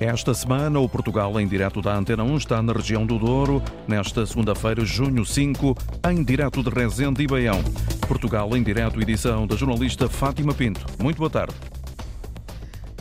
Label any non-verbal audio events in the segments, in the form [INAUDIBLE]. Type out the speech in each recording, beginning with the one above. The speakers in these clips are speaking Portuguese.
Esta semana, o Portugal em direto da Antena 1 está na região do Douro. Nesta segunda-feira, junho 5, em direto de Rezende e Baião. Portugal em direto, edição da jornalista Fátima Pinto. Muito boa tarde.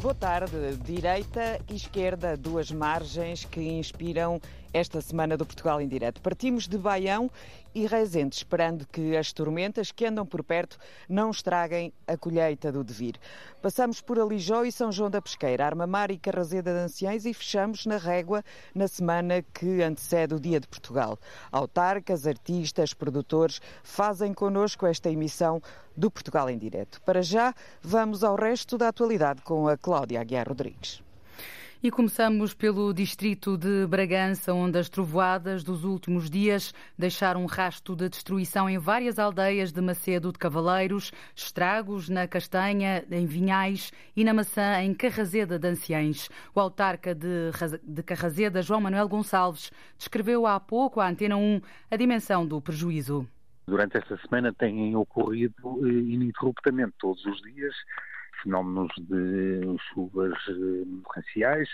Boa tarde. Direita e esquerda, duas margens que inspiram esta semana do Portugal em Direto. Partimos de Baião e Rezende, esperando que as tormentas que andam por perto não estraguem a colheita do devir. Passamos por Alijó e São João da Pesqueira, Armamar e Carrazeda de Anciães e fechamos na Régua na semana que antecede o Dia de Portugal. Autarcas, artistas, produtores fazem connosco esta emissão do Portugal em Direto. Para já, vamos ao resto da atualidade com a Cláudia Aguiar Rodrigues. E começamos pelo distrito de Bragança, onde as trovoadas dos últimos dias deixaram um rasto de destruição em várias aldeias de Macedo de Cavaleiros, estragos na Castanha, em Vinhais e na Maçã, em Carrazeda de Anciães. O autarca de, Carrazeda, João Manuel Gonçalves, descreveu há pouco à Antena 1 a dimensão do prejuízo. Durante esta semana têm ocorrido eh, ininterruptamente todos os dias fenómenos de chuvas eh, torrenciais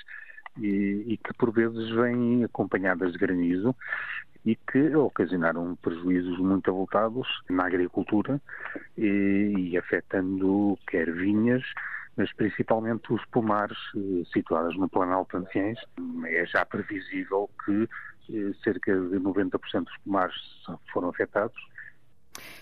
e, e, que por vezes vêm acompanhadas de granizo e que ocasionaram prejuízos muito avultados na agricultura e, e afetando quer vinhas, mas principalmente os pomares eh, situados no Planalto Anciães. É já previsível que eh, cerca de 90% dos pomares foram afetados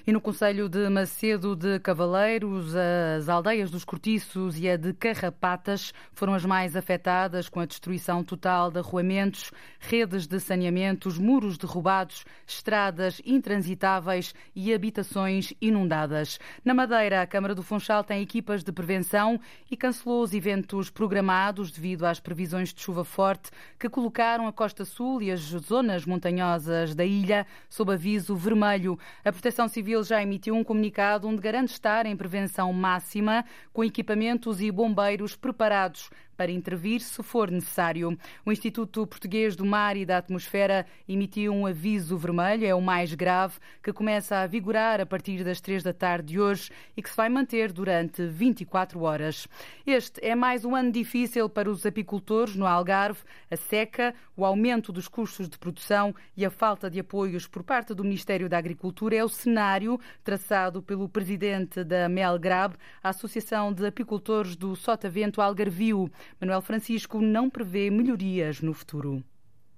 e no Conselho de Macedo de Cavaleiros, as aldeias dos Cortiços e a de Carrapatas foram as mais afetadas com a destruição total de arruamentos, redes de saneamentos, muros derrubados, estradas intransitáveis e habitações inundadas. Na Madeira, a Câmara do Funchal tem equipas de prevenção e cancelou os eventos programados devido às previsões de chuva forte que colocaram a Costa Sul e as zonas montanhosas da ilha sob aviso vermelho. A Proteção Civil Civil já emitiu um comunicado onde garante estar em prevenção máxima, com equipamentos e bombeiros preparados para intervir se for necessário. O Instituto Português do Mar e da Atmosfera emitiu um aviso vermelho, é o mais grave, que começa a vigorar a partir das três da tarde de hoje e que se vai manter durante 24 horas. Este é mais um ano difícil para os apicultores no Algarve. A seca, o aumento dos custos de produção e a falta de apoios por parte do Ministério da Agricultura é o cenário traçado pelo presidente da Melgrab, a Associação de Apicultores do Sotavento Algarvio. Manuel Francisco não prevê melhorias no futuro.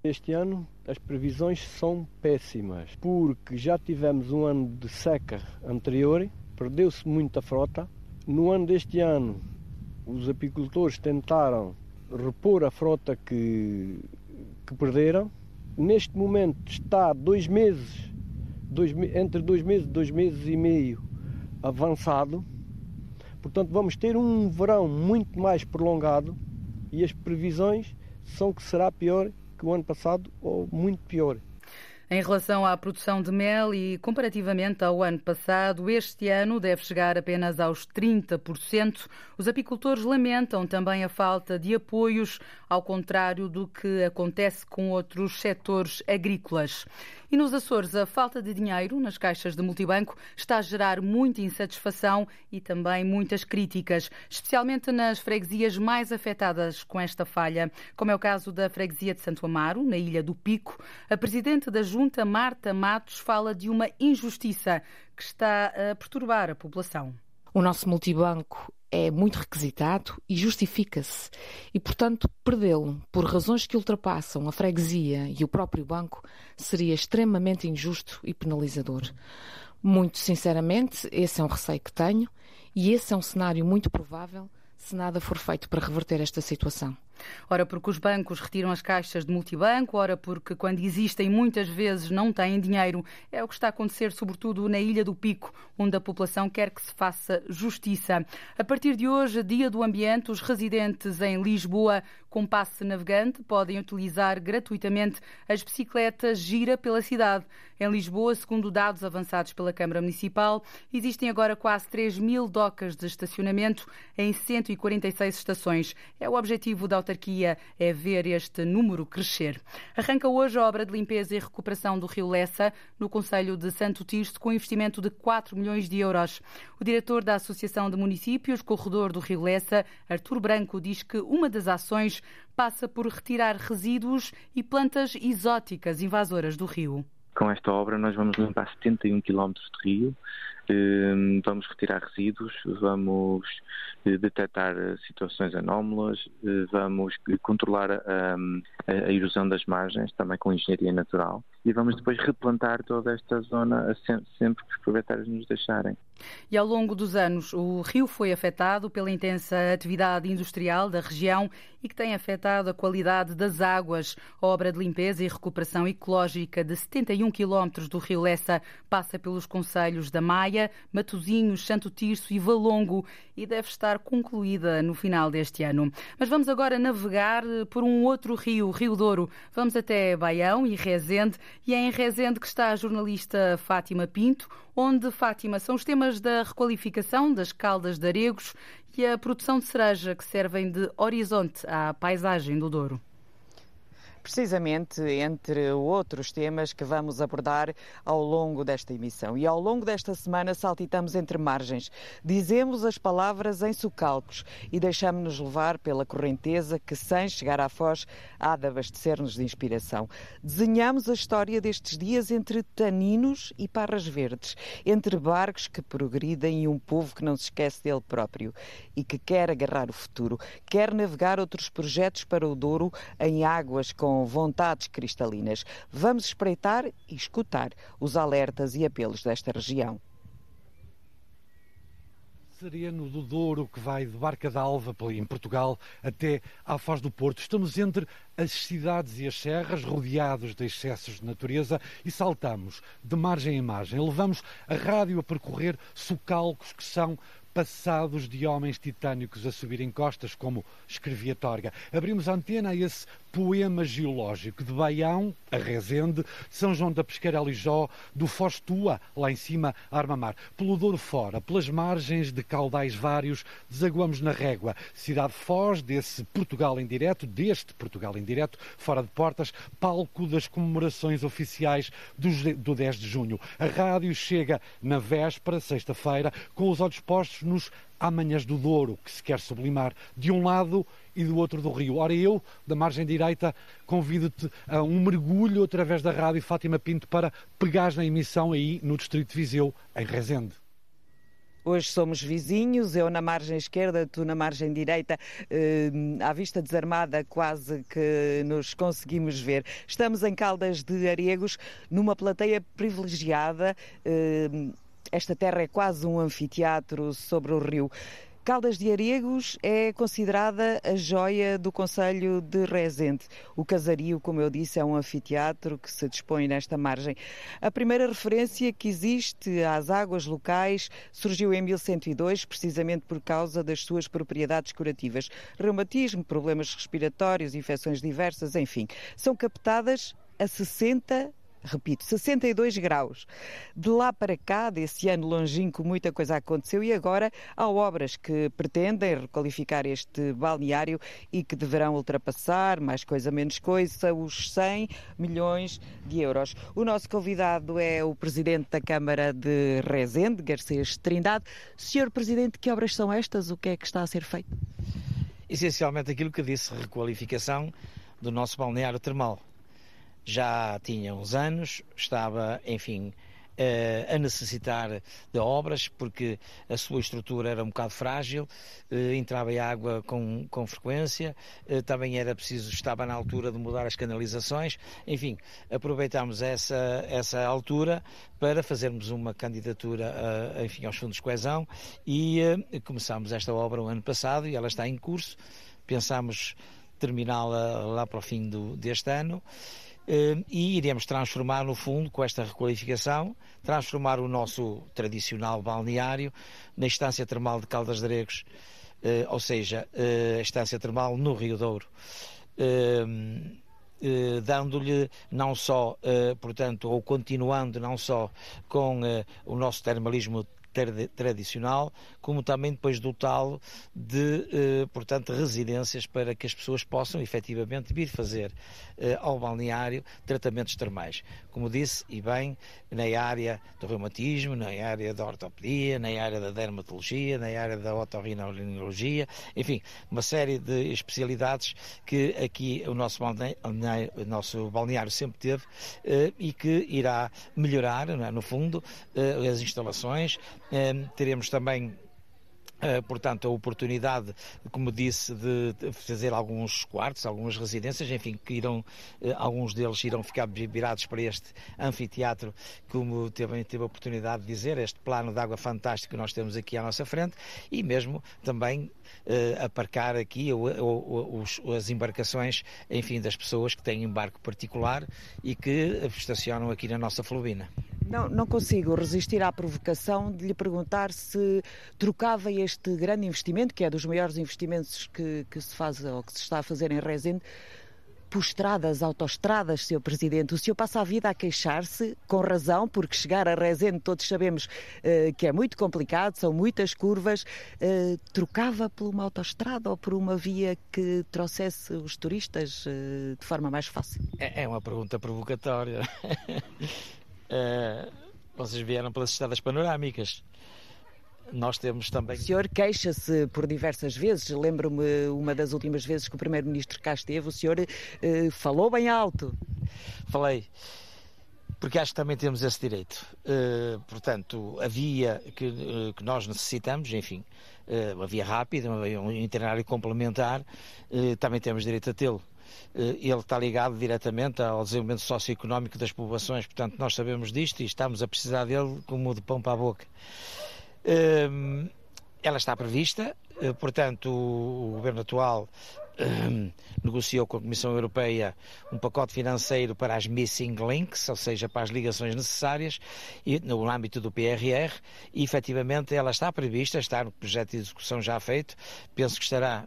Este ano as previsões são péssimas, porque já tivemos um ano de seca anterior, perdeu-se muita frota. No ano deste ano, os apicultores tentaram repor a frota que, que perderam. Neste momento está dois meses, dois, entre dois meses e dois meses e meio avançado Portanto, vamos ter um verão muito mais prolongado e as previsões são que será pior que o ano passado ou muito pior. Em relação à produção de mel e comparativamente ao ano passado, este ano deve chegar apenas aos 30%. Os apicultores lamentam também a falta de apoios, ao contrário do que acontece com outros setores agrícolas. E nos Açores, a falta de dinheiro nas caixas de multibanco está a gerar muita insatisfação e também muitas críticas, especialmente nas freguesias mais afetadas com esta falha, como é o caso da freguesia de Santo Amaro, na Ilha do Pico. A presidente da Junta, Marta Matos, fala de uma injustiça que está a perturbar a população. O nosso multibanco é muito requisitado e justifica-se. E, portanto, perdê-lo por razões que ultrapassam a freguesia e o próprio banco seria extremamente injusto e penalizador. Muito sinceramente, esse é um receio que tenho e esse é um cenário muito provável se nada for feito para reverter esta situação. Ora porque os bancos retiram as caixas de multibanco, ora porque quando existem muitas vezes não têm dinheiro. É o que está a acontecer sobretudo na Ilha do Pico, onde a população quer que se faça justiça. A partir de hoje, dia do ambiente, os residentes em Lisboa com passe navegante podem utilizar gratuitamente as bicicletas Gira pela cidade. Em Lisboa, segundo dados avançados pela Câmara Municipal, existem agora quase 3 mil docas de estacionamento em 146 estações. É o objetivo da autarquia é ver este número crescer. Arranca hoje a obra de limpeza e recuperação do Rio Lessa, no Conselho de Santo Tirso, com investimento de 4 milhões de euros. O diretor da Associação de Municípios Corredor do Rio Lessa, Artur Branco, diz que uma das ações passa por retirar resíduos e plantas exóticas invasoras do rio. Com esta obra nós vamos limpar 71 km de rio, vamos retirar resíduos, vamos eh, detectar eh, situações anómalas, eh, vamos controlar a, a erosão das margens, também com engenharia natural, e vamos depois replantar toda esta zona sempre que os proprietários nos deixarem. E ao longo dos anos, o rio foi afetado pela intensa atividade industrial da região e que tem afetado a qualidade das águas. A obra de limpeza e recuperação ecológica de 71 quilómetros do rio Lessa passa pelos concelhos da Maia, Matosinhos, Santo Tirso e Valongo e deve estar concluída no final deste ano. Mas vamos agora navegar por um outro rio, Rio Douro. Vamos até Baião e Rezende e é em Rezende que está a jornalista Fátima Pinto, onde, Fátima, são os temas da requalificação das caldas de aregos e a produção de cereja que servem de horizonte à paisagem do Douro precisamente entre outros temas que vamos abordar ao longo desta emissão. E ao longo desta semana saltitamos entre margens. Dizemos as palavras em socalcos e deixamos-nos levar pela correnteza que, sem chegar à foz, há de abastecer-nos de inspiração. Desenhamos a história destes dias entre taninos e parras verdes, entre barcos que progridem e um povo que não se esquece dele próprio e que quer agarrar o futuro, quer navegar outros projetos para o Douro em águas com com vontades cristalinas. Vamos espreitar e escutar os alertas e apelos desta região. Sereno do Douro, que vai de Barca d'Alva, em Portugal, até à Foz do Porto. Estamos entre as cidades e as serras, rodeados de excessos de natureza, e saltamos de margem em margem. Levamos a rádio a percorrer socalcos que são passados de homens titânicos a subirem costas, como escrevia Torga. Abrimos a antena a esse poema geológico de Baião, a Rezende, de São João da Pesqueira, Alijó, do Foz Tua, lá em cima, Armamar. Pelo Douro fora, pelas margens de caudais vários, desaguamos na Régua, cidade Foz, desse Portugal em direto, deste Portugal em direto, fora de portas, palco das comemorações oficiais do 10 de junho. A rádio chega na véspera, sexta-feira, com os olhos postos nos amanhãs do Douro, que se quer sublimar de um lado e do outro do rio. Ora, eu, da margem direita, convido-te a um mergulho através da rádio Fátima Pinto para pegares na emissão aí no Distrito de Viseu, em Rezende. Hoje somos vizinhos, eu na margem esquerda, tu na margem direita, eh, à vista desarmada, quase que nos conseguimos ver. Estamos em Caldas de Aregos, numa plateia privilegiada. Eh, esta terra é quase um anfiteatro sobre o rio. Caldas de Aregos é considerada a joia do Conselho de Rezende. O casario, como eu disse, é um anfiteatro que se dispõe nesta margem. A primeira referência que existe às águas locais surgiu em 1102, precisamente por causa das suas propriedades curativas. Reumatismo, problemas respiratórios, infecções diversas, enfim. São captadas a 60 repito, 62 graus. De lá para cá, desse ano longínquo, muita coisa aconteceu e agora há obras que pretendem requalificar este balneário e que deverão ultrapassar, mais coisa menos coisa, os 100 milhões de euros. O nosso convidado é o Presidente da Câmara de Rezende, Garcês Trindade. Senhor Presidente, que obras são estas? O que é que está a ser feito? Essencialmente aquilo que disse, requalificação do nosso balneário termal já tinha uns anos, estava, enfim, Uh, a necessitar de obras, porque a sua estrutura era um bocado frágil, uh, entrava água com, com frequência, uh, também era preciso, estava na altura de mudar as canalizações, enfim, aproveitámos essa, essa altura para fazermos uma candidatura enfim, aos fundos de coesão e começámos esta obra o ano passado e ela está em curso, pensámos terminá-la lá para o fim do, deste ano e iremos transformar, no fundo, com esta requalificação, transformar o nosso tradicional balneário na estância termal de Caldas de Aregos, eh, ou seja, eh, a estância termal no Rio Douro. Ehm, eh, dando-lhe não só, portanto, ou continuando não só com o nosso termalismo tradicional, como também depois dotá-lo de, eh, portanto, residências para que as pessoas possam efetivamente vir fazer eh, ao balneário tratamentos termais. Como disse, e bem, na área do reumatismo, na área da ortopedia, na área da dermatologia, na área da otorrinolaringologia, enfim, uma série de especialidades que aqui o nosso balneário, o nosso balneário sempre teve eh, e que irá melhorar, é? no fundo, as instalações. Teremos também portanto, a oportunidade, como disse, de fazer alguns quartos, algumas residências, enfim, que irão, uh, alguns deles irão ficar virados para este anfiteatro, como teve, teve a oportunidade de dizer, este plano de água fantástico que nós temos aqui à nossa frente, e mesmo também uh, aparcar aqui os, as embarcações, enfim, das pessoas que têm embarque particular e que estacionam aqui na nossa Fluvina. Não, não consigo resistir à provocação de lhe perguntar se trocava este grande investimento, que é dos maiores investimentos que, que se faz ou que se está a fazer em Resende, por estradas, autoestradas, Sr. Presidente. O senhor passa a vida a queixar-se, com razão, porque chegar a Resende todos sabemos uh, que é muito complicado, são muitas curvas. Uh, trocava por uma autoestrada ou por uma via que trouxesse os turistas uh, de forma mais fácil? É, é uma pergunta provocatória. [LAUGHS] Vocês vieram pelas estradas panorâmicas. Nós temos também. O senhor queixa-se por diversas vezes. Lembro-me uma das últimas vezes que o Primeiro-Ministro cá esteve, o senhor uh, falou bem alto. Falei porque acho que também temos esse direito. Uh, portanto, a via que, uh, que, nós necessitamos, enfim, uh, uma via rápida, um itinerário complementar, também temos direito a tê-lo. Eh, ele está ligado diretamente ao desenvolvimento socioeconómico das populações, portanto nós sabemos disto e estamos a precisar dele como de pão para a boca. Ela está prevista, eh, portanto o governo atual negociou com a Comissão Europeia um pacote financeiro para as missing links, ou seja, para as ligações necessárias, e, no âmbito do PRR, e efetivamente ela está prevista, está no projeto de execução já feito, penso que estará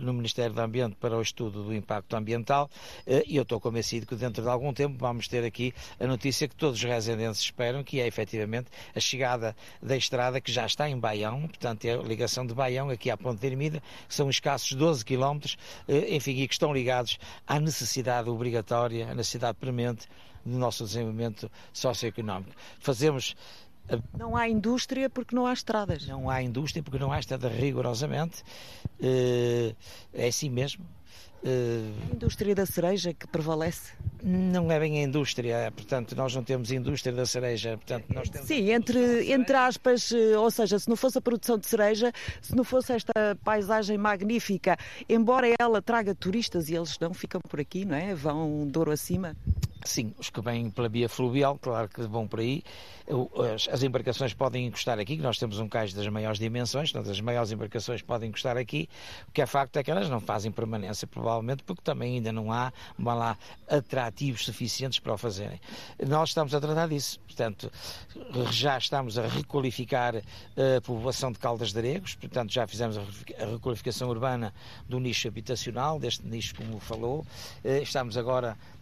no, Ministério do Ambiente para o estudo do impacto ambiental, eh, e eu estou convencido que dentro de algum tempo vamos ter aqui a notícia que todos os residentes esperam, que é efetivamente a chegada da estrada que já está em Baião, portanto é a ligação de Baião aqui à Ponte de Ermida, que são escassos 12 quilómetros, enfim, e que estão ligados à necessidade obrigatória, à necessidade premente do nosso desenvolvimento socioeconómico. Fazemos eh, não há indústria porque não há estradas. Não há indústria porque não há estrada rigorosamente. Eh, é assim mesmo. A indústria da cereja que prevalece? Não é bem a indústria, portanto, nós não temos indústria da cereja. Portanto, nós temos Sim, entre, entre aspas, eh, ou seja, se não fosse a produção de cereja, se não fosse esta paisagem magnífica, embora ela traga turistas e eles não ficam por aqui, não é? Vão Douro acima. Sim, os que vêm pela via fluvial, claro que vão por aí. As, embarcações podem encostar aqui, nós temos um cais das maiores dimensões, portanto, as maiores embarcações podem encostar aqui. O que é facto é que elas não fazem permanência, provavelmente, porque também ainda não há, lá, atrativos suficientes para o fazerem. Nós estamos a tratar disso, portanto, já estamos a requalificar a população de Caldas de Aregos, portanto, já fizemos a requalificação urbana do nicho habitacional, deste nicho como falou. Eh, estamos agora eh,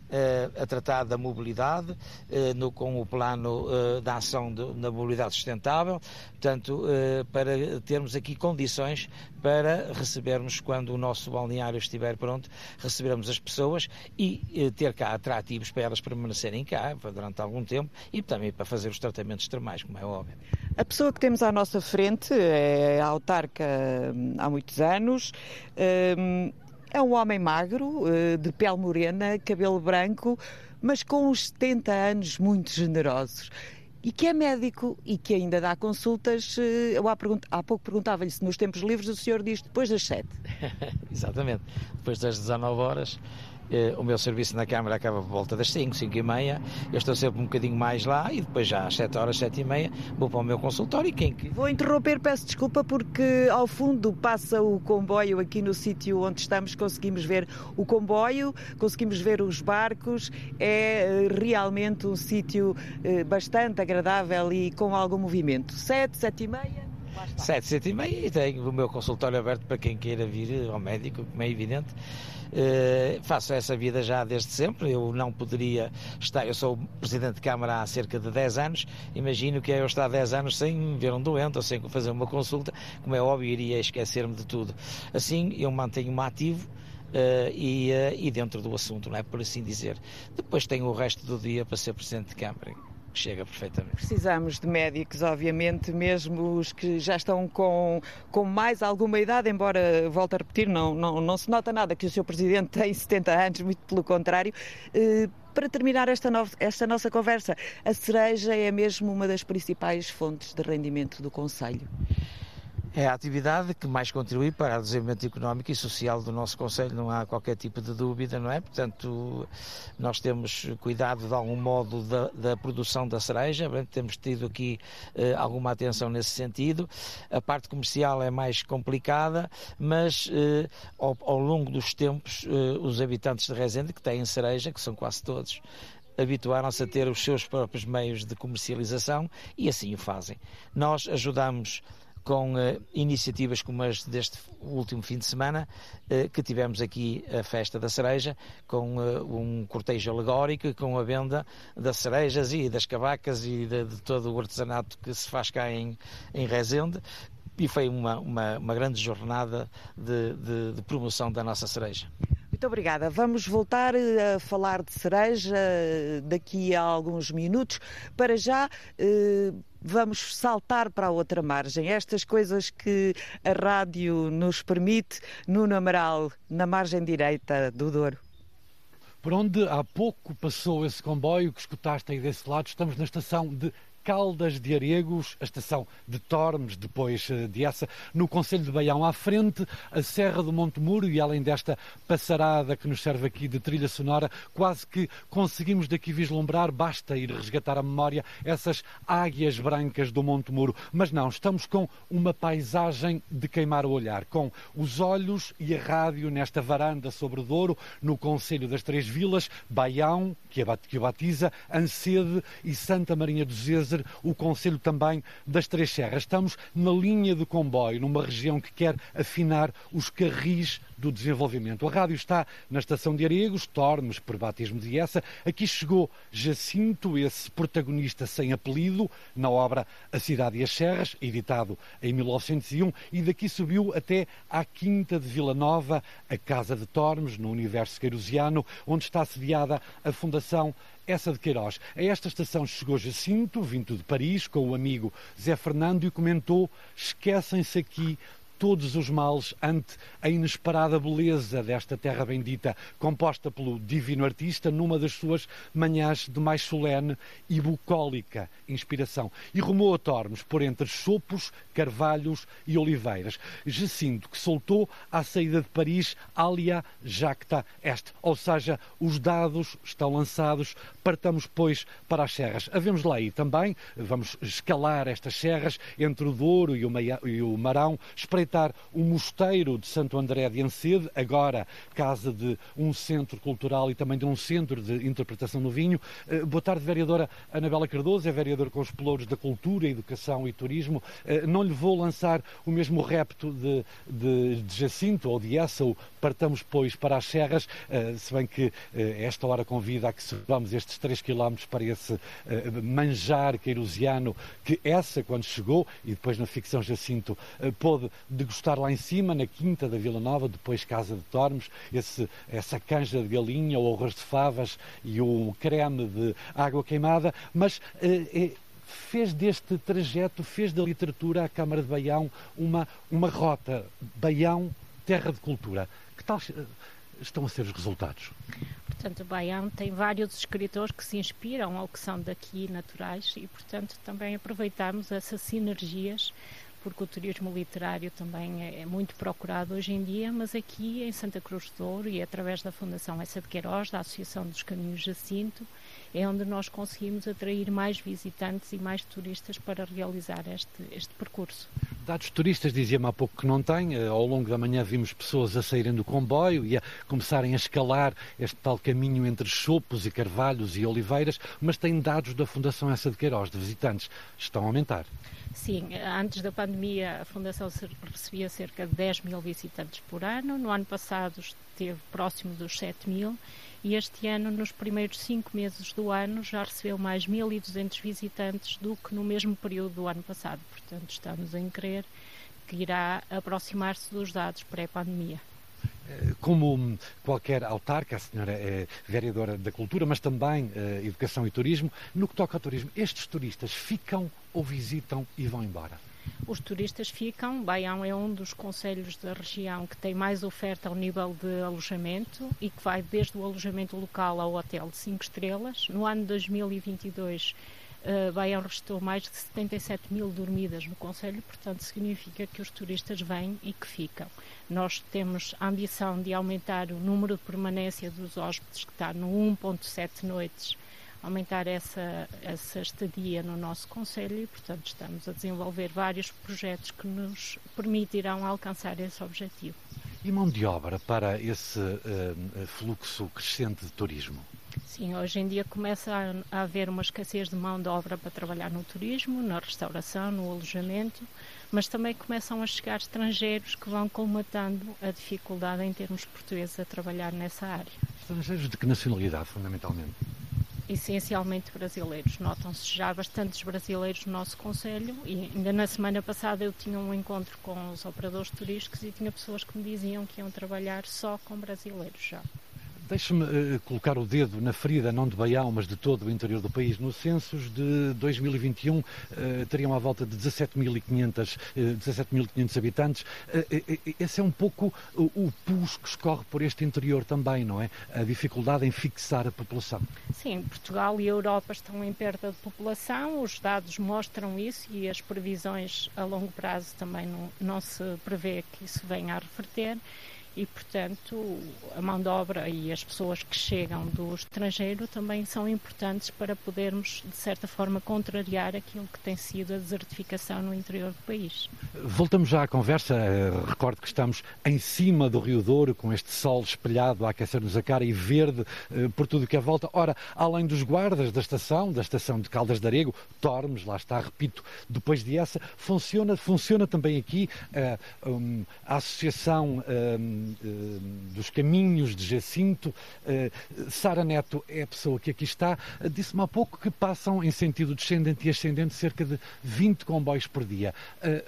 a tratar da mobilidade, eh, no, com o plano eh, da ação na mobilidade sustentável, portanto, para termos aqui condições para recebermos, quando o nosso balneário estiver pronto, recebermos as pessoas e ter cá atrativos para elas permanecerem cá durante algum tempo e também para fazer os tratamentos termais, como é óbvio. A pessoa que temos à nossa frente é autarca hum, há muitos anos. Hum, é um homem magro, eh, de pele morena, cabelo branco, mas com uns 70 anos muito generosos e que é médico e que ainda dá consultas. Eh, eu há, há pouco perguntava-lhe se nos tempos livres o senhor diz depois das 7. [LAUGHS] Exatamente, depois das 19 horas o meu serviço na Câmara acaba por volta das 5, 5 e meia. Eu estou sempre um bocadinho mais lá e depois já às 7 horas, 7 e meia, vou para o meu consultório. E quem... Vou interromper, peço desculpa, porque ao fundo passa o comboio aqui no sítio onde estamos. Conseguimos ver o comboio, conseguimos ver os barcos. É eh, realmente um sítio eh, bastante agradável e com algum movimento. 7, 7 e meia. Sete, sete e meia e tenho o meu consultório aberto para quem queira vir ao médico, como é evidente. Uh, faço essa vida já desde sempre. Eu não poderia estar. Eu sou presidente de Câmara há cerca de 10 anos. Imagino que é eu estar 10 anos sem ver um doente ou sem fazer uma consulta. Como é óbvio, iria esquecer-me de tudo. Assim, eu mantenho-me ativo. Uh, e, uh, e dentro do assunto, não é por assim dizer. Depois tenho o resto do dia para ser Presidente de Câmara chega perfeitamente. Precisamos de médicos, obviamente, mesmo os que já estão com, com mais alguma idade, embora, volto a repetir, não, não, não se nota nada que o seu Presidente tem 70 anos, muito pelo contrário. Uh, para terminar esta, no, esta nossa conversa, a cereja é mesmo uma das principais fontes de rendimento do Conselho. É a atividade que mais contribui para o desenvolvimento económico e social do nosso Conselho, não há qualquer tipo de dúvida, não é? Portanto, nós temos cuidado de algum modo da, da produção da cereja, temos tido aqui eh, alguma atenção nesse sentido. A parte comercial é mais complicada, mas eh, ao, ao, longo dos tempos, eh, os habitantes de Rezende, que têm cereja, que são quase todos, habituaram-se a ter os seus próprios meios de comercialização e assim o fazem. Nós ajudamos com uh, iniciativas como as deste último fim de semana, uh, que tivemos aqui a Festa da Cereja, com uh, um cortejo alegórico, com a venda das cerejas e das cavacas e de, de, todo o artesanato que se faz cá em, em Rezende. E foi uma, uma, uma grande jornada de, de, de promoção da nossa cereja. Muito obrigada. Vamos voltar a falar de cereja daqui a alguns minutos. Para já, vamos saltar para a outra margem. Estas coisas que a rádio nos permite, Nuno Amaral, na margem direita do Douro. Por onde há pouco passou esse comboio que escutaste aí desse lado, estamos na estação de Caldas de Aregos, a estação de Tormes, depois eh, de essa, no Conselho de Baião, à frente, a Serra do Monte Muro e além desta passarada que nos serve aqui de trilha sonora, quase que conseguimos daqui vislumbrar, basta ir resgatar a memória, essas águias brancas do Monte Muro. Mas não, estamos com uma paisagem de queimar o olhar, com os olhos e a rádio nesta varanda sobre Douro, no Conselho das Três Vilas, Baião, que o batiza, Ancede e Santa Marinha do O Conselho também das Três Serras. Estamos na linha de comboio, numa região que quer afinar os carris do desenvolvimento. A rádio está na estação de Aregos, Tormes, por batismo de essa. Aqui chegou Jacinto, esse protagonista sem apelido, na obra A Cidade e as Serras, editado em 1901, e daqui subiu até à Quinta de Vila Nova, a Casa de Tormes, no universo queirosiano, onde está sediada a Fundação essa de Queiroz. A esta estação chegou Jacinto, vindo de Paris, com o amigo Zé Fernando, e comentou: esquecem-se aqui todos os males ante a inesperada beleza desta terra bendita, composta pelo divino artista numa das suas manhãs de mais solene e bucólica inspiração. E rumou a Tormes por entre chopos, carvalhos e oliveiras. Jacinto, que soltou à saída de Paris Alia Jacta Est, ou seja, os dados estão lançados, partamos, pois, para as serras. Havemos lá ir também, vamos escalar estas serras entre o Douro e o Marão, espreitar o mosteiro de Santo André de Ancede, agora casa de um centro cultural e também de um centro de interpretação no vinho. Eh, boa tarde, vereadora Anabela Cardoso, é vereadora com os pelouros da cultura, educação e turismo. Eh, não lhe vou lançar o mesmo repto de, de, de Jacinto ou de Essau, partamos, pois, para as serras, eh, se bem que esta hora convida a que subamos estes 3 km para esse manjar queirosiano que essa, quando chegou, e depois na ficção Jacinto, pôde degustar lá em cima, na Quinta da Vila Nova, depois Casa de Tormes, esse, essa canja de galinha, o arroz de favas e o creme de água queimada, mas eh, fez deste trajeto, fez da literatura à Câmara de Baião uma, uma rota. Baião, terra de cultura. Que tal eh, estão a ser os resultados? Portanto, Baião tem vários escritores que se inspiram ou que são daqui naturais e, portanto, também aproveitamos essas sinergias porque o turismo literário também é, é, muito procurado hoje em dia, mas aqui em Santa Cruz do Douro e através da Fundação Essa de Queiroz, da Associação dos Caminhos Jacinto, é onde nós conseguimos atrair mais visitantes e mais turistas para realizar este, este percurso. Dados turistas, dizia-me há pouco que não tem. Eh, ao longo da manhã vimos pessoas a saírem do comboio e a começarem a escalar este tal caminho entre Chopos e Carvalhos e Oliveiras, mas tem dados da Fundação Essa de Queiroz, de visitantes. Estão a aumentar. Sim, antes da pandemia a Fundação recebia cerca de 10 mil visitantes por ano. No ano passado esteve próximo dos 7 mil e este ano, nos primeiros cinco meses do ano, já recebeu mais 1.200 visitantes do que no mesmo período do ano passado. Portanto, estamos em crer que irá aproximar-se dos dados pré-pandemia. Eh, como qualquer autarca, a senhora é vereadora da Cultura, mas também uh, Educação e Turismo, no que toca ao turismo, estes turistas ficam ou visitam e vão embora? Os turistas ficam. Baião é um dos conselhos da região que tem mais oferta ao nível de alojamento e que vai desde o alojamento local ao hotel de 5 estrelas. No ano de 2022, uh, Baião registrou mais de 77 mil dormidas no Conselho, portanto, significa que os turistas vêm e que ficam. Nós temos a ambição de aumentar o número de permanência dos hóspedes, que está no 1,7 noites aumentar essa, essa estadia no nosso Conselho e, portanto, estamos a desenvolver vários projetos que nos permitirão alcançar esse objetivo. E mão de obra para esse uh, fluxo crescente de turismo? Sim, hoje em dia começa a, a haver uma escassez de mão de obra para trabalhar no turismo, na restauração, no alojamento, mas também começam a chegar estrangeiros que vão colmatando a dificuldade em termos portugueses a trabalhar nessa área. Estrangeiros de que nacionalidade, fundamentalmente? Essencialmente brasileiros. Notam-se já bastantes brasileiros no nosso Conselho e ainda na semana passada eu tinha um encontro com os operadores turísticos e tinha pessoas que me diziam que iam trabalhar só com brasileiros já. Deixe-me uh, colocar o dedo na ferida, não de Baião, mas de todo o interior do país. No censos de 2021 uh, eh, teriam à volta de 17.500 uh, 17 habitantes. Esse é um pouco o, o pus que escorre por este interior também, não é? A dificuldade em fixar a população. Sim, Portugal e a Europa estão em perda de população, os dados mostram isso e as previsões a longo prazo também não, não se prevê que isso venha a reverter e, portanto, a mão de obra e as pessoas que chegam do estrangeiro também são importantes para podermos, de certa forma, contrariar aquilo que tem sido a desertificação no interior do país. Voltamos já à conversa. Eh, recordo que estamos em cima do Rio Douro, com este sol espelhado a aquecer-nos a cara e verde eh, por tudo que é volta. Ora, além dos guardas da estação, da estação de Caldas de Arego, Tormes, lá está, repito, depois de essa, funciona, funciona também aqui uh, um, a associação. Dos caminhos de Jacinto. Eh, Sara Neto é a pessoa que aqui está. Disse-me há pouco que passam em sentido descendente e ascendente cerca de 20 comboios por dia. Eh,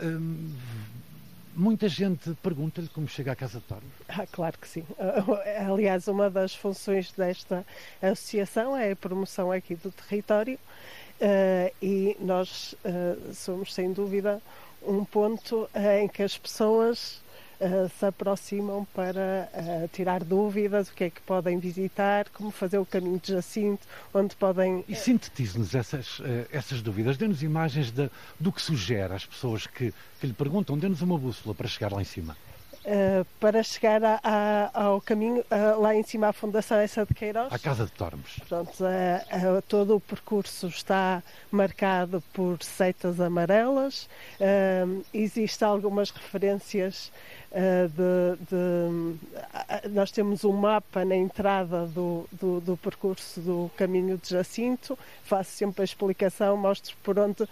muita gente pergunta-lhe como chega à Casa de Torno. Ah, claro que sim. Aliás, uma das funções desta associação é a promoção aqui do território e nós somos, sem dúvida, um ponto em que as pessoas uh, se aproximam para uh, tirar dúvidas, o que é que podem visitar, como fazer o caminho de Jacinto, onde podem... E sintetize-nos essas, essas dúvidas, dê-nos imagens de, do que sugere às pessoas que, que lhe perguntam, dê-nos uma bússola para chegar lá em cima. Uh, para chegar a, a, ao caminho, uh, lá em cima à Fundação Essa de Queiroz. À Casa de Tormes. Pronto, uh, todo o percurso está marcado por setas amarelas. Existem algumas referências de, de, nós temos um mapa na entrada do, do, do, percurso do caminho de Jacinto, faço sempre a explicação, mostro por onde uh,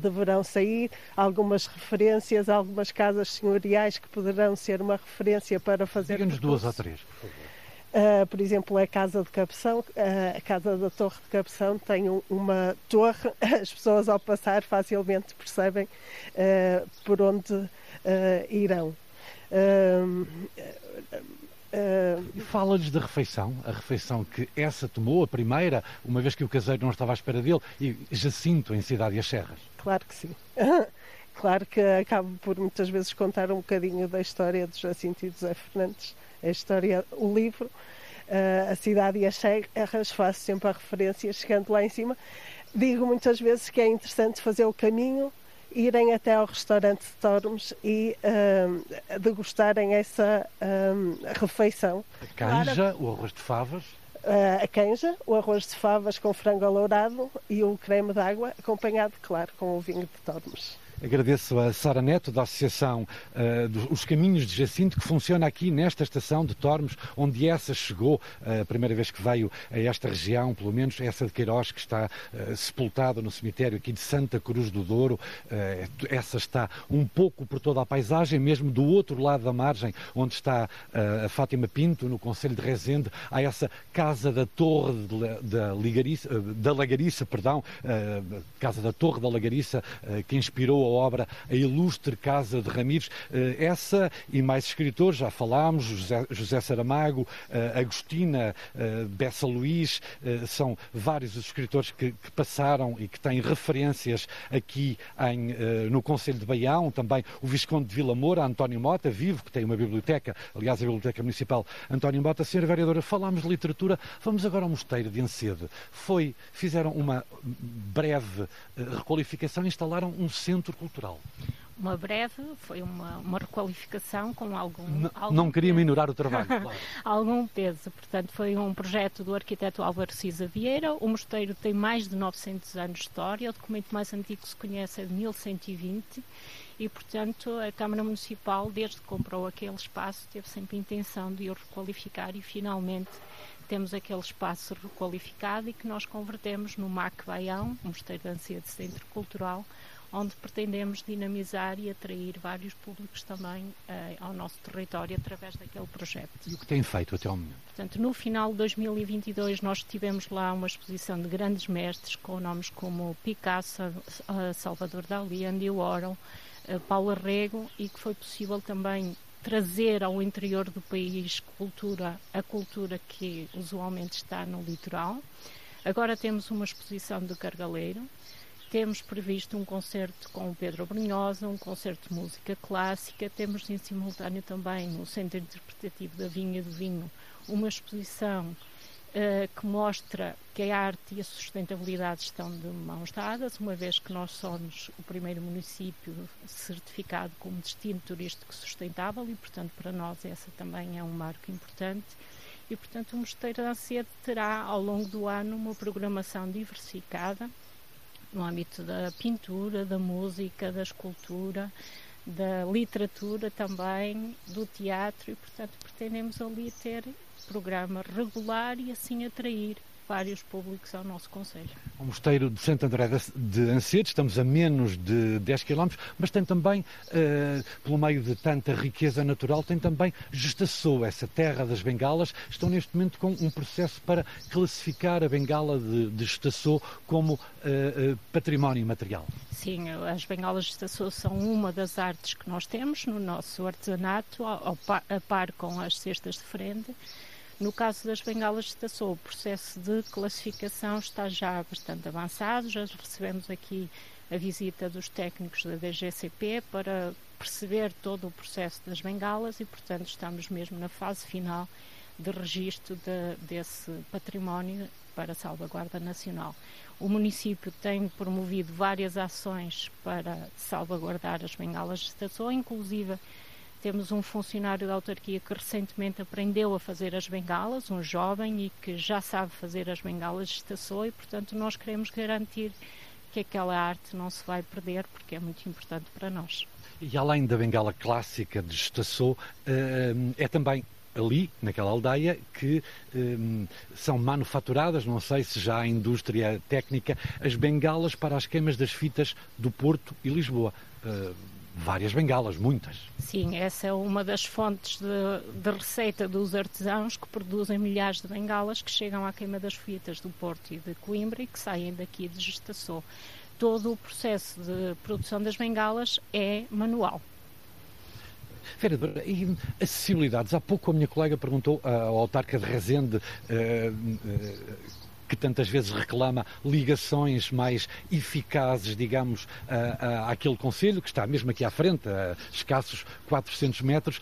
deverão sair, algumas referências, algumas casas senhoriais que poderão ser uma referência para fazer. Diga-nos duas ou três, por favor. Uh, por exemplo, a Casa de Cabeção, uh, a Casa da Torre de Cabeção tem um, uma torre, [LAUGHS] as pessoas ao passar facilmente percebem uh, por onde irão. Uh, Fala-lhes da refeição, a refeição que essa tomou, a primeira, uma vez que o caseiro não estava à espera dele, e Jacinto, em Cidade e as Serras. Claro que sim. [LAUGHS] claro que acabo por muitas vezes contar um bocadinho da história de Jacinto e José Fernandes, a história, o livro, uh, a Cidade e as Serras, faço sempre a referência, chegando lá em cima. Digo muitas vezes que é interessante fazer o caminho irem até ao restaurante de Tormes e uh, degustarem essa uh, refeição. A canja, o arroz de favas? Uh, a canja, o arroz de favas com frango alourado e o creme d'água, acompanhado, claro, com o vinho de Tormes. Agradeço a Sara Neto, da Associação uh, dos Os Caminhos de Jacinto, que funciona aqui nesta estação de Tormes, onde essa chegou uh, a primeira vez que veio a esta região, pelo menos essa de Queiroz, que está uh, sepultada no cemitério aqui de Santa Cruz do Douro. essa está um pouco por toda a paisagem, mesmo do outro lado da margem, onde está a Fátima Pinto, no Conselho de Rezende, há essa Casa da Torre da, Ligariça, da Lagariça, perdão, Casa da Torre da Lagariça, que inspirou obra A Ilustre Casa de Ramires. Eh, essa e mais escritores, já falámos, José, José Saramago, eh, Agostina, eh, Bessa Luís, são vários os escritores que, que, passaram e que têm referências aqui em, no Conselho de Baião, também o Visconde de Vila Moura, António Mota, vivo, que tem uma biblioteca, aliás, a Biblioteca Municipal António Mota. Senhora Vereadora, falámos de literatura, vamos agora ao Mosteiro de Encede. Foi, fizeram uma breve requalificação, instalaram um centro cultural? Uma breve, foi uma, uma requalificação com algum. Não, algum não queria minorar o trabalho, [LAUGHS] claro. algum peso. Portanto, foi um projeto do arquiteto Álvaro Cisa Vieira. O mosteiro tem mais de 900 anos de história. O documento mais antigo que se conhece é de 1120 e, portanto, a Câmara Municipal, desde que comprou aquele espaço, teve sempre a intenção de o requalificar e, finalmente, temos aquele espaço requalificado e que nós convertemos no MAC Baião, Mosteiro de Ansia de Centro Cultural, onde pretendemos dinamizar e atrair vários públicos também uh, ao nosso território através daquele projeto. E o que tem feito até ao momento? Portanto, no final de 2022 nós tivemos lá uma exposição de grandes mestres com nomes como Picasso, uh, Salvador Dali, Andy Warhol, uh, Paulo Arrego e que foi possível também trazer ao interior do país cultura, a cultura que usualmente está no litoral. Agora temos uma exposição de Cargaleiro, temos previsto um concerto com o Pedro Brunhosa, um concerto de música clássica. Temos em simultâneo também no Centro Interpretativo da Vinha do Vinho uma exposição uh, que mostra que a arte e a sustentabilidade estão de mãos dadas, uma vez que nós somos o primeiro município certificado como destino turístico sustentável e, portanto, para nós essa também é um marco importante. E, portanto, o Mosteiro da Ansiedade terá ao longo do ano uma programação diversificada no âmbito da pintura, da música, da escultura, da literatura também, do teatro e, portanto, pretendemos ali ter programa regular e assim atrair vários públicos ao nosso Conselho. O Mosteiro de Santo André de Ancedo, estamos a menos de 10 km, mas tem também, uh, pelo meio de tanta riqueza natural, tem também Gestaçou, essa terra das bengalas. Estão neste momento com um processo para classificar a bengala de, de Gestaçou como uh, uh, património material. Sim, as bengalas de Gestaçou são uma das artes que nós temos no nosso artesanato, ao, ao, a par com as cestas de frente. No caso das bengalas de Taçou, o processo de classificação está já bastante avançado, já recebemos aqui a visita dos técnicos da DGCP para perceber todo o processo das bengalas e, portanto, estamos mesmo na fase final de registro de, desse património para salvaguarda nacional. O município tem promovido várias ações para salvaguardar as bengalas de estação, inclusive temos um funcionário da autarquia que recentemente aprendeu a fazer as bengalas, um jovem e que já sabe fazer as bengalas de estação e, portanto, nós queremos garantir que aquela arte não se vai perder porque é muito importante para nós. E além da bengala clássica de Estação, eh, é também ali, naquela aldeia, que eh, são manufaturadas, não sei se já a indústria técnica, as bengalas para as queimas das fitas do Porto e Lisboa. Eh, várias bengalas, muitas. Sim, essa é uma das fontes de, de, receita dos artesãos que produzem milhares de bengalas que chegam à queima das fitas do Porto e de Coimbra e que saem daqui de Gestação. Todo o processo de produção das bengalas é manual. Vereadora, e acessibilidades? Há pouco a minha colega perguntou ao autarca de Rezende uh, uh, que tantas vezes reclama ligações mais eficazes, digamos, àquele Conselho, que está mesmo aqui à frente, a escassos 400 metros.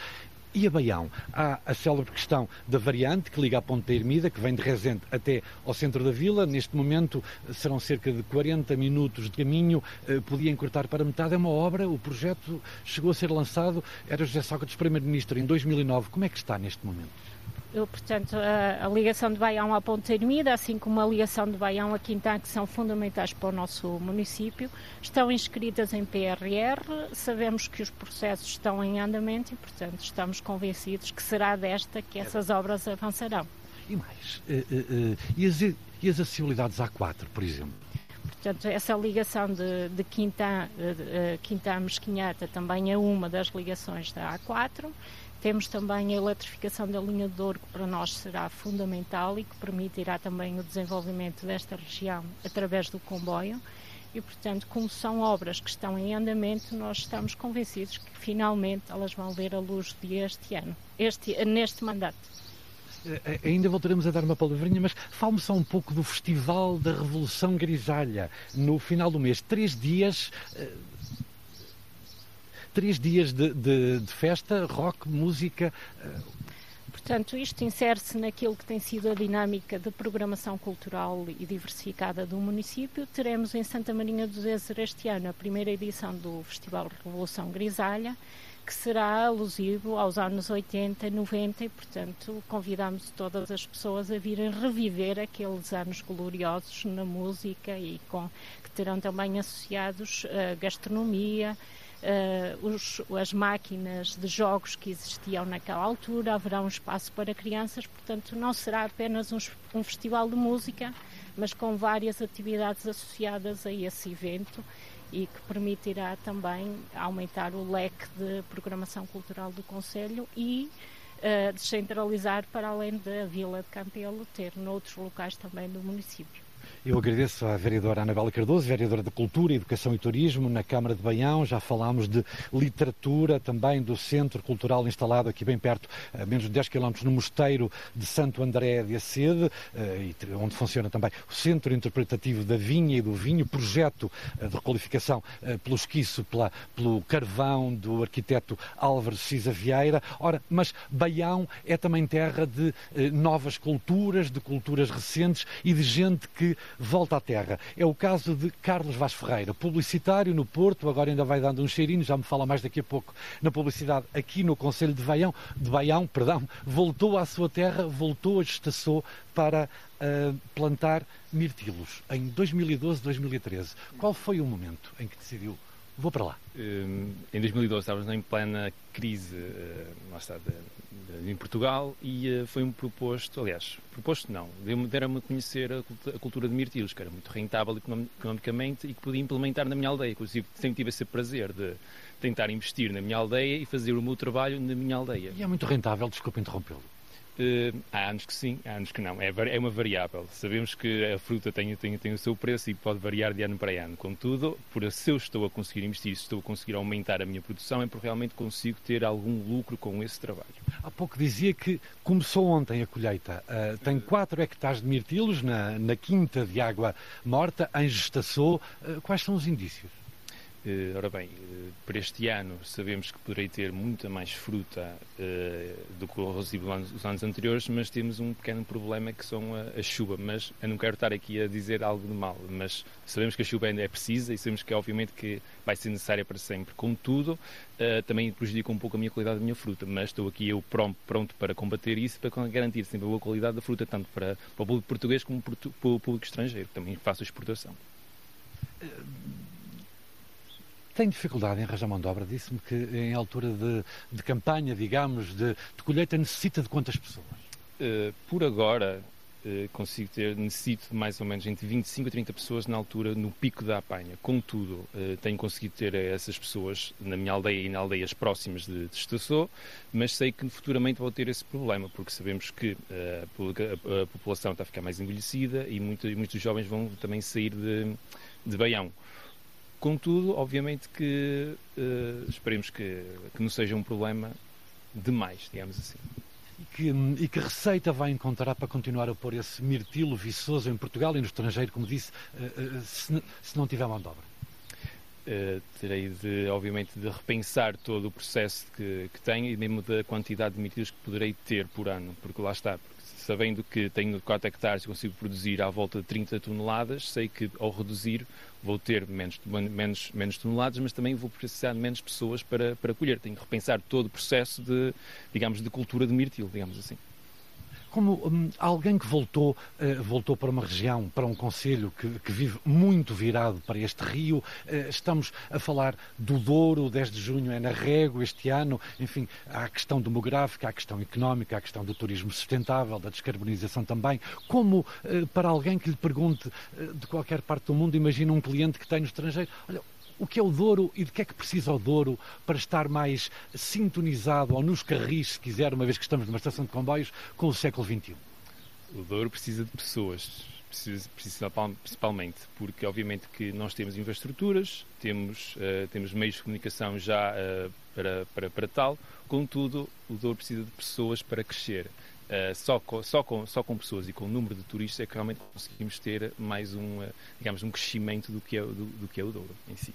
E a Baião? Há a célebre questão da variante que liga a Ponte da Ermida, que vem de Rezende até ao centro da vila. Neste momento serão cerca de 40 minutos de caminho, eh, podia encurtar para metade. É uma obra, o projeto chegou a ser lançado, era José Sócrates Primeiro-Ministro em 2009. Como é que está neste momento? Eu, portanto, a, a, ligação de Baião à Ponte Ermida, assim como a ligação de Baião a Quintã, que são fundamentais para o nosso município, estão inscritas em PRR. Sabemos que os processos estão em andamento e, portanto, estamos convencidos que será desta que essas obras avançarão. E mais? Uh, uh, uh, e, as, e as acessibilidades A4, por exemplo? Portanto, essa ligação de, de Quintã, Quintã Mesquinhata também é uma das ligações da A4. Temos também a eletrificação da linha de Douro, que para nós será fundamental e que permitirá também o desenvolvimento desta região através do comboio. E, portanto, como são obras que estão em andamento, nós estamos convencidos que finalmente elas vão ver a luz de este ano, este, neste mandato. Eh, eh, ainda voltaremos a dar uma palavrinha, mas fale-me só um pouco do Festival da Revolução Grisalha, no final do mês. Três dias. Eh, três dias de, de, de festa, rock, música. Portanto, isto insere-se naquilo que tem sido a dinâmica de programação cultural e diversificada do município. Teremos em Santa Marinha do Zezer este ano a primeira edição do Festival Revolução Grisalha que será alusivo aos anos 80 e 90 e, portanto, convidamos todas as pessoas a virem reviver aqueles anos gloriosos na música e com, que terão também associados a gastronomia, uh, os, as máquinas de jogos que existiam naquela altura, haverá um espaço para crianças, portanto, não será apenas um, um festival de música, mas com várias atividades associadas a esse evento e que permitirá também aumentar o leque de programação cultural do Conselho e uh, descentralizar para além da Vila de Campelo, ter noutros locais também do município. Eu agradeço à vereadora Anabela Cardoso, vereadora de Cultura, Educação e Turismo na Câmara de Baião. Já falámos de literatura, também do Centro Cultural instalado aqui bem perto, a menos de 10 km, no Mosteiro de Santo André de Acede, eh, onde funciona também o Centro Interpretativo da Vinha e do Vinho, projeto eh, de requalificação eh, pelo esquiço, pela, pelo carvão do arquiteto Álvaro Cisa Vieira. Ora, mas Baião é também terra de novas culturas, de culturas recentes e de gente que volta à terra. É o caso de Carlos Vaz Ferreira, publicitário no Porto, agora ainda vai dando um cheirinho, já me fala mais daqui a pouco na publicidade aqui no Conselho de Baião, de Baião, perdão, voltou à sua terra, voltou a estaçou para uh, plantar mirtilos em 2012, 2013. Qual foi o momento em que decidiu vou para lá? Hum, em 2012 estávamos em plena crise uh, lá está, de, em Portugal e uh, foi-me proposto, aliás, proposto não, deram-me a conhecer a, cultura de mirtilos, que era muito rentável economicamente e que podia implementar na minha aldeia. Inclusive, sempre tive esse prazer de tentar investir na minha aldeia e fazer o meu trabalho na minha aldeia. E é muito rentável, desculpe interrompê-lo. Uh, há anos que sim, há anos que não. É, é uma variável. Sabemos que a fruta tem, tem, tem o seu preço e pode variar de ano para ano. Contudo, por se eu estou a conseguir investir, se estou a conseguir aumentar a minha produção, é porque realmente consigo ter algum lucro com esse trabalho. Há pouco dizia que começou ontem a colheita. Uh, tem 4 hectares de mirtilos na, na quinta de água morta, em gestação. Uh, quais são os indícios? Uh, ora bem, uh, para este ano sabemos que poderei ter muita mais fruta uh, do que os anos anteriores, mas temos um pequeno problema que são a, a, chuva. Mas eu não quero estar aqui a dizer algo de mal, mas sabemos que a chuva ainda é precisa e sabemos que obviamente que vai ser necessária para sempre. Contudo, também prejudica um pouco a minha qualidade da minha fruta, mas estou aqui eu pronto, pronto para combater isso, para garantir sempre a boa qualidade da fruta, tanto para, para o público português como para o público estrangeiro, que também faço exportação tem dificuldade em arranjar mão de obra. Disse-me que em altura de, de campanha, digamos, de, de, colheita, necessita de quantas pessoas? Uh, por agora, uh, consigo ter, necessito de mais ou menos entre 25 a 30 pessoas na altura, no pico da apanha. Contudo, uh, tenho conseguido ter essas pessoas na minha aldeia e em aldeias próximas de, de mas sei que futuramente vou ter esse problema, porque sabemos que a, a, população está a ficar mais envelhecida e muito, muitos jovens vão também sair de, de Baião. Contudo, obviamente que uh, esperemos que, que não seja um problema demais, digamos assim. E que, e que, receita vai encontrar para continuar a pôr esse mirtilo viçoso em Portugal e no estrangeiro, como disse, uh, uh, se, se, não tiver mão de obra? Uh, terei de, obviamente, de repensar todo o processo que, que tenho e mesmo da quantidade de mirtilos que poderei ter por ano, porque lá está, sabendo que tenho 4 hectares e consigo produzir à volta de 30 toneladas, sei que ao reduzir vou ter menos, menos, menos toneladas, mas também vou precisar de menos pessoas para, para colher. Tenho que repensar todo o processo de, digamos, de cultura de mirtilo, digamos assim. Como hum, alguém que voltou, uh, voltou para uma região, para um conselho que, que, vive muito virado para este rio, uh, estamos a falar do Douro, 10 de junho é na Rego este ano, enfim, há a questão demográfica, há a questão económica, há a questão do turismo sustentável, da descarbonização também. Como uh, para alguém que lhe pergunte de qualquer parte do mundo, imagina um cliente que tem no estrangeiro, olha, o que é o Douro e de que é que precisa o Douro para estar mais sintonizado ou nos carris, se quiser, uma vez que estamos numa estação de comboios, com o século XXI? O Douro precisa de pessoas, precisa, precisa, principalmente, porque obviamente que nós temos infraestruturas, temos, uh, temos meios de comunicação já uh, para, para, para tal, contudo, o Douro precisa de pessoas para crescer. Uh, só, com, só, com, só com pessoas e com o número de turistas é que realmente conseguimos ter mais um, uh, digamos, um crescimento do que, é, do, do, que é o Douro em si.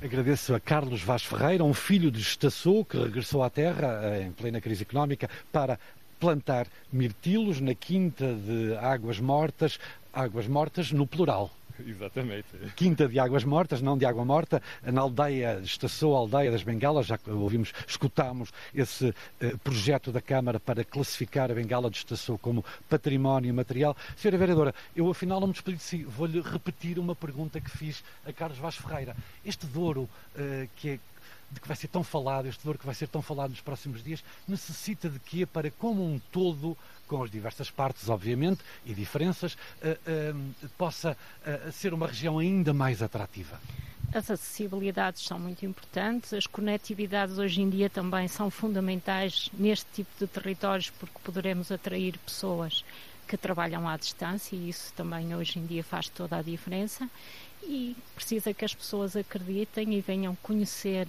Agradeço a Carlos Vaz Ferreira, um filho de Estaçou, que regressou à terra uh, em plena crise económica para plantar mirtilos na quinta de Águas Mortas, Águas Mortas no plural. [LAUGHS] Exatamente. Quinta de Águas Mortas, não de Água Morta, na aldeia, estaçou a aldeia das Bengalas, já ouvimos, escutámos esse uh, projeto da Câmara para classificar a Bengala de Estaçou como património material. Senhora Vereadora, eu afinal não me despedi de si, vou-lhe repetir uma pergunta que fiz a Carlos Vaz Ferreira. Este Douro, uh, que é de que vai ser tão falado, este Douro que vai ser tão falado nos próximos dias, necessita de quê para, como um todo, com as diversas partes, obviamente, e diferenças, uh, uh, possa uh, ser uma região ainda mais atrativa? As acessibilidades são muito importantes, as conectividades hoje em dia também são fundamentais neste tipo de territórios porque poderemos atrair pessoas que trabalham à distância e isso também hoje em dia faz toda a diferença e precisa que as pessoas acreditem e venham conhecer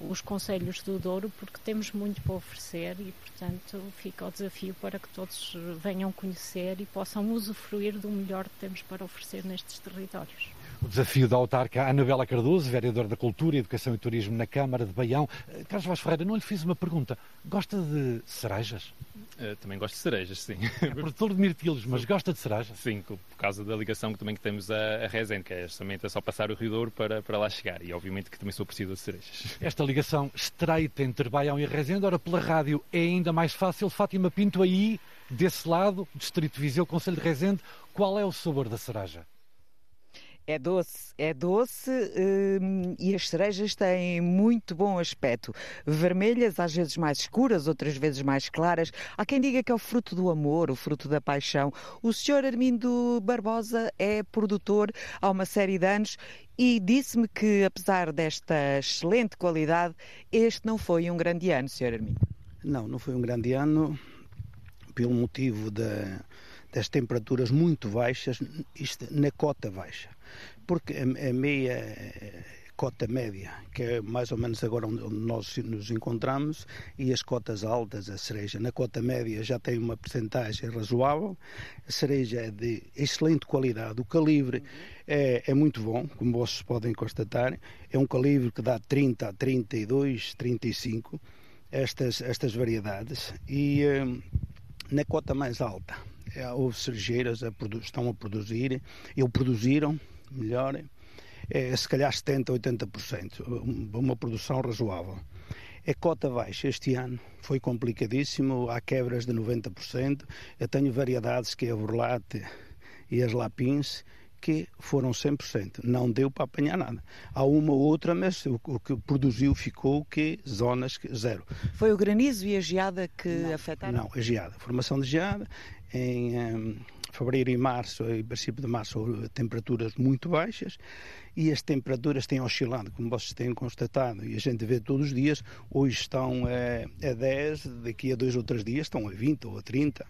os Conselhos do Douro, porque temos muito para oferecer e, portanto, fica o desafio para que todos venham conhecer e possam usufruir do melhor que temos para oferecer nestes territórios. O desafio da autarca Anabela Cardoso, vereadora da Cultura, Educação e Turismo na Câmara de Baião. Eh, Carlos Vaz Ferreira, não lhe fiz uma pergunta. Gosta de cerejas? Uh, também gosto de cerejas, sim. É produtor de mirtilos, mas gosta de cerejas? Sim, por causa da ligação que também que temos a, a Rezende, que é justamente é só passar o Rio Douro para, para lá chegar. E obviamente que também sou preciso de cerejas. Esta ligação estreita entre Baião e Rezende, ora pela rádio é ainda mais fácil. Fátima Pinto aí, desse lado, Distrito Viseu, Conselho de Rezende, qual é o sabor da cereja? É doce, é doce hum, e as cerejas têm muito bom aspecto. Vermelhas, às vezes mais escuras, outras vezes mais claras. Há quem diga que é o fruto do amor, o fruto da paixão. O senhor Armindo Barbosa é produtor há uma série de anos e disse-me que, apesar desta excelente qualidade, este não foi um grande ano, senhor Armindo. Não, não foi um grande ano, pelo motivo da, das temperaturas muito baixas, isto na cota baixa porque a, meia eh, cota média, que é mais ou menos agora onde nós nos encontramos, e as cotas altas, a cereja. Na cota média já tem uma percentagem razoável, a cereja é de excelente qualidade, o calibre é, é, muito bom, como vocês podem constatar, é um calibre que dá 30 a 32, 35, estas, estas variedades, e eh, na cota mais alta, é, houve cerejeiras a estão a produzir, ou produziram, melhor, é, se calhar 70%, 80%, uma produção razoável. É cota baixa este ano, foi complicadíssimo, há quebras de 90%. Eu tenho variedades que é a Burlate e as Lapins, que foram 100%. Não deu para apanhar nada. Há uma ou outra, mas o, que produziu ficou que zonas que, zero. Foi o granizo e a geada que não, afetaram? Não, a geada. Formação de geada em fevereiro e março, em princípio de março, temperaturas muito baixas e as temperaturas têm oscilado, como vocês têm constatado, e a gente vê todos os dias, hoje estão a, a 10, daqui a dois ou três dias estão a 20 ou a 30.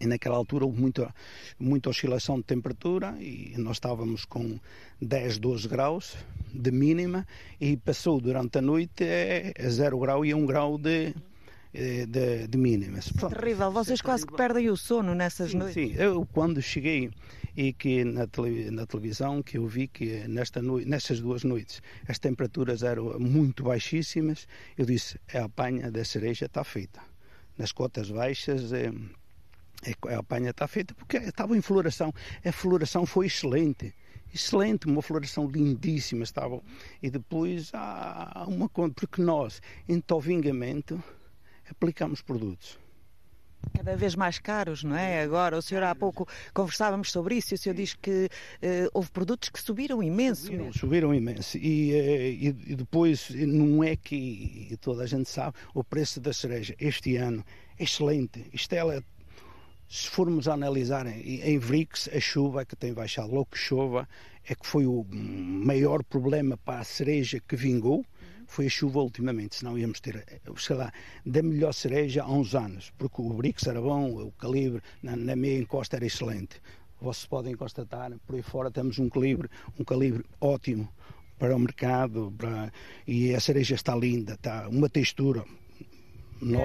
E naquela altura houve muita, muita oscilação de temperatura e nós estávamos com 10, 12 graus de mínima e passou durante a noite a 0 grau e a 1 grau de, eh, de, de mínimas. É terrível, vocês quase que perdem o sono nessas sim, noites. Sim, eu quando cheguei e que na, tele, na televisão que eu vi que nesta noite, nestas duas noites as temperaturas eram muito baixíssimas, eu disse, a apanha da cereja está feita. Nas cotas baixas é, a apanha está feita porque estava em floração. A floração foi excelente excelente, uma floração lindíssima estava. E depois há uma coisa, porque nós, em tovingamento, aplicamos produtos. cada vez mais caros, não é? Agora, o senhor há pouco conversávamos sobre isso e o senhor diz que uh, houve produtos que subiram imenso. Subiram, subiram imenso. E, uh, e, e, depois, não é que toda a gente sabe, o preço da cereja este ano é excelente. Isto é, se formos analisar em, em VRIX, a chuva que tem baixado, logo que chova, é que foi o maior problema para a cereja que vingou foi a chuva ultimamente, senão íamos ter, sei lá, da melhor cereja há uns anos, porque o Brix era bom, o calibre na, na meia encosta era excelente. Vocês podem constatar, por aí fora temos um calibre, um calibre ótimo para o mercado, para... e a cereja está linda, está uma textura.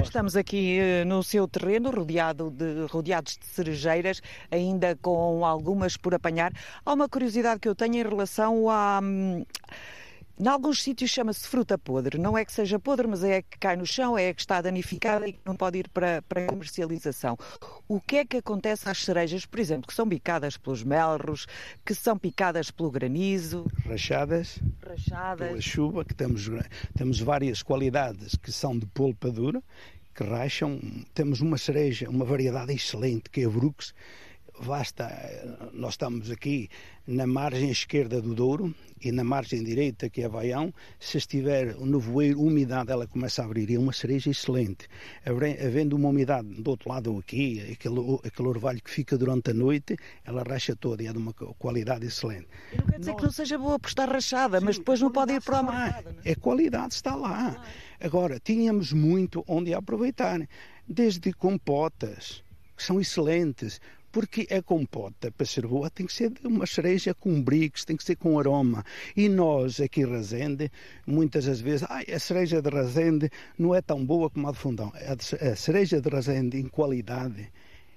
Estamos aqui eh, no seu terreno, rodeado de, rodeados de cerejeiras, ainda com algumas por apanhar. Há uma curiosidade que eu tenho em relação a. Em alguns sítios chama-se fruta podre. Não é que seja podre, mas é que cai no chão, é que está danificada e que não pode ir para, para comercialização. O que é que acontece às cerejas, por exemplo, que são bicadas pelos melros, que são picadas pelo granizo? Rachadas. Rachadas. Pela chuva, que temos, temos várias qualidades que são de polpa dura, que racham. Temos uma cereja, uma variedade excelente, que é a Brux, basta, nós estamos aqui na margem esquerda do Douro e na margem direita, que é Baião, se estiver o nevoeiro, umidade, ela começa a abrir. E é uma cereja excelente. Havendo uma umidade do outro lado aqui, aquele, aquele orvalho que fica durante a noite, ela racha toda e é de uma qualidade excelente. Não quer dizer nós... que não seja boa por estar rachada, Sim, mas depois não pode ir para o mercado. É? A qualidade está lá. Agora, tínhamos muito onde aproveitar. Desde compotas, que são excelentes, porque a compota, para ser boa, tem que ser de uma cereja com bricks, tem que ser com aroma. E nós, aqui em Razende, muitas das vezes, ah, a cereja de Razende não é tão boa como a de Fundão. A cereja de Razende, em qualidade,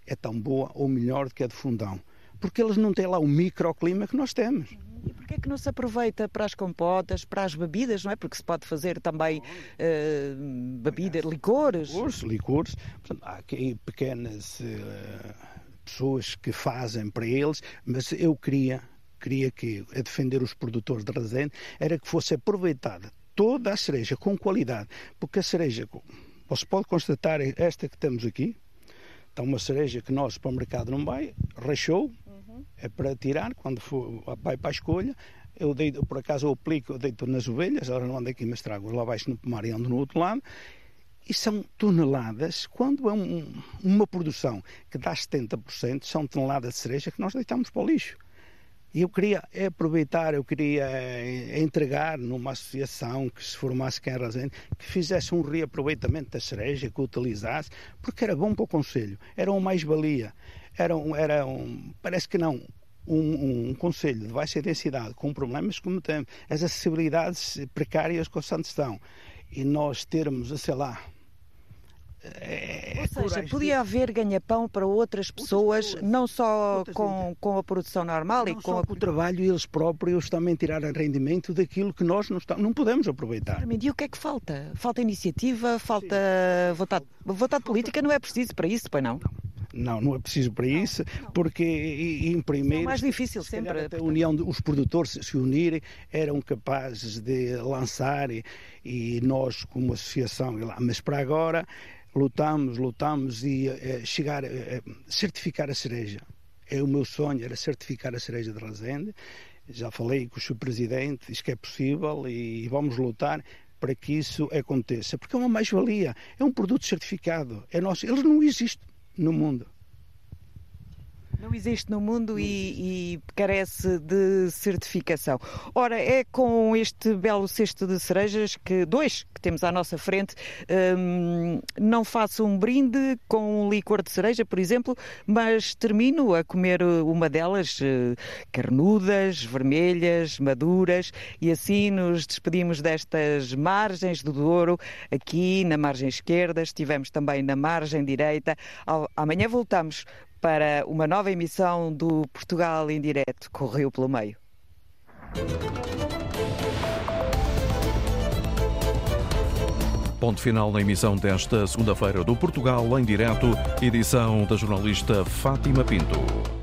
é tão boa ou melhor do que a de Fundão. Porque eles não têm lá o microclima que nós temos. E porquê é que não se aproveita para as compotas, para as bebidas, não é? Porque se pode fazer também uh, bebidas, licores. Licores, licores. Portanto, há aqui pequenas... Uh, pessoas que fazem para eles, mas eu queria, queria que, a defender os produtores de Resende, era que fosse aproveitada toda a cereja com qualidade, porque a cereja, você pode constatar esta que temos aqui, está uma cereja que nós para o mercado não vai, rachou, uhum. é para tirar, quando for, vai para a escolha, eu deito, por acaso eu aplico, eu deito nas ovelhas, agora não ando aqui, mas trago lá abaixo no pomar e ando no outro lado, e são toneladas, quando é um, uma produção que dá 70%, são toneladas de cereja que nós deitamos para o lixo. E eu queria aproveitar, eu queria eh, entregar numa associação que se formasse quem era que fizesse um reaproveitamento da cereja, que utilizasse, porque era bom para o Conselho, era uma mais-valia, era, um, era um, parece que não, um, um, conselho de baixa densidade com problemas como temos, as acessibilidades precárias que o Santos estão, e nós termos, sei lá, é, Ou seja, podia haver ganha-pão para outras pessoas, pessoas não só com, com a produção normal não e com a... o trabalho eles próprios também tirarem rendimento daquilo que nós não, estamos, não podemos aproveitar. E o que é que falta? Falta iniciativa, falta vontade, vontade política, não é preciso para isso, pois não? Não, não é preciso para isso, porque em primeiro. É mais difícil sempre. A união dos produtores se unirem eram capazes de lançar e, e nós, como associação, mas para agora lutamos, lutamos e é, chegar a é, certificar a cereja. É o meu sonho, era certificar a cereja de Razende. Já falei com o seu presidente, diz que é possível e vamos lutar para que isso aconteça, porque é uma mais-valia, é um produto certificado, é nosso, eles não existem no mundo. Não existe no mundo e, e, carece de certificação. Ora, é com este belo cesto de cerejas, que dois que temos à nossa frente, hum, não faço um brinde com um licor de cereja, por exemplo, mas termino a comer uma delas, eh, carnudas, vermelhas, maduras, e assim nos despedimos destas margens do Douro, aqui na margem esquerda, estivemos também na margem direita. Amanhã voltamos para uma nova emissão do Portugal em Direto Rio pelo Meio. Ponto final na emissão desta segunda-feira do Portugal em Direto, edição da jornalista Fátima Pinto.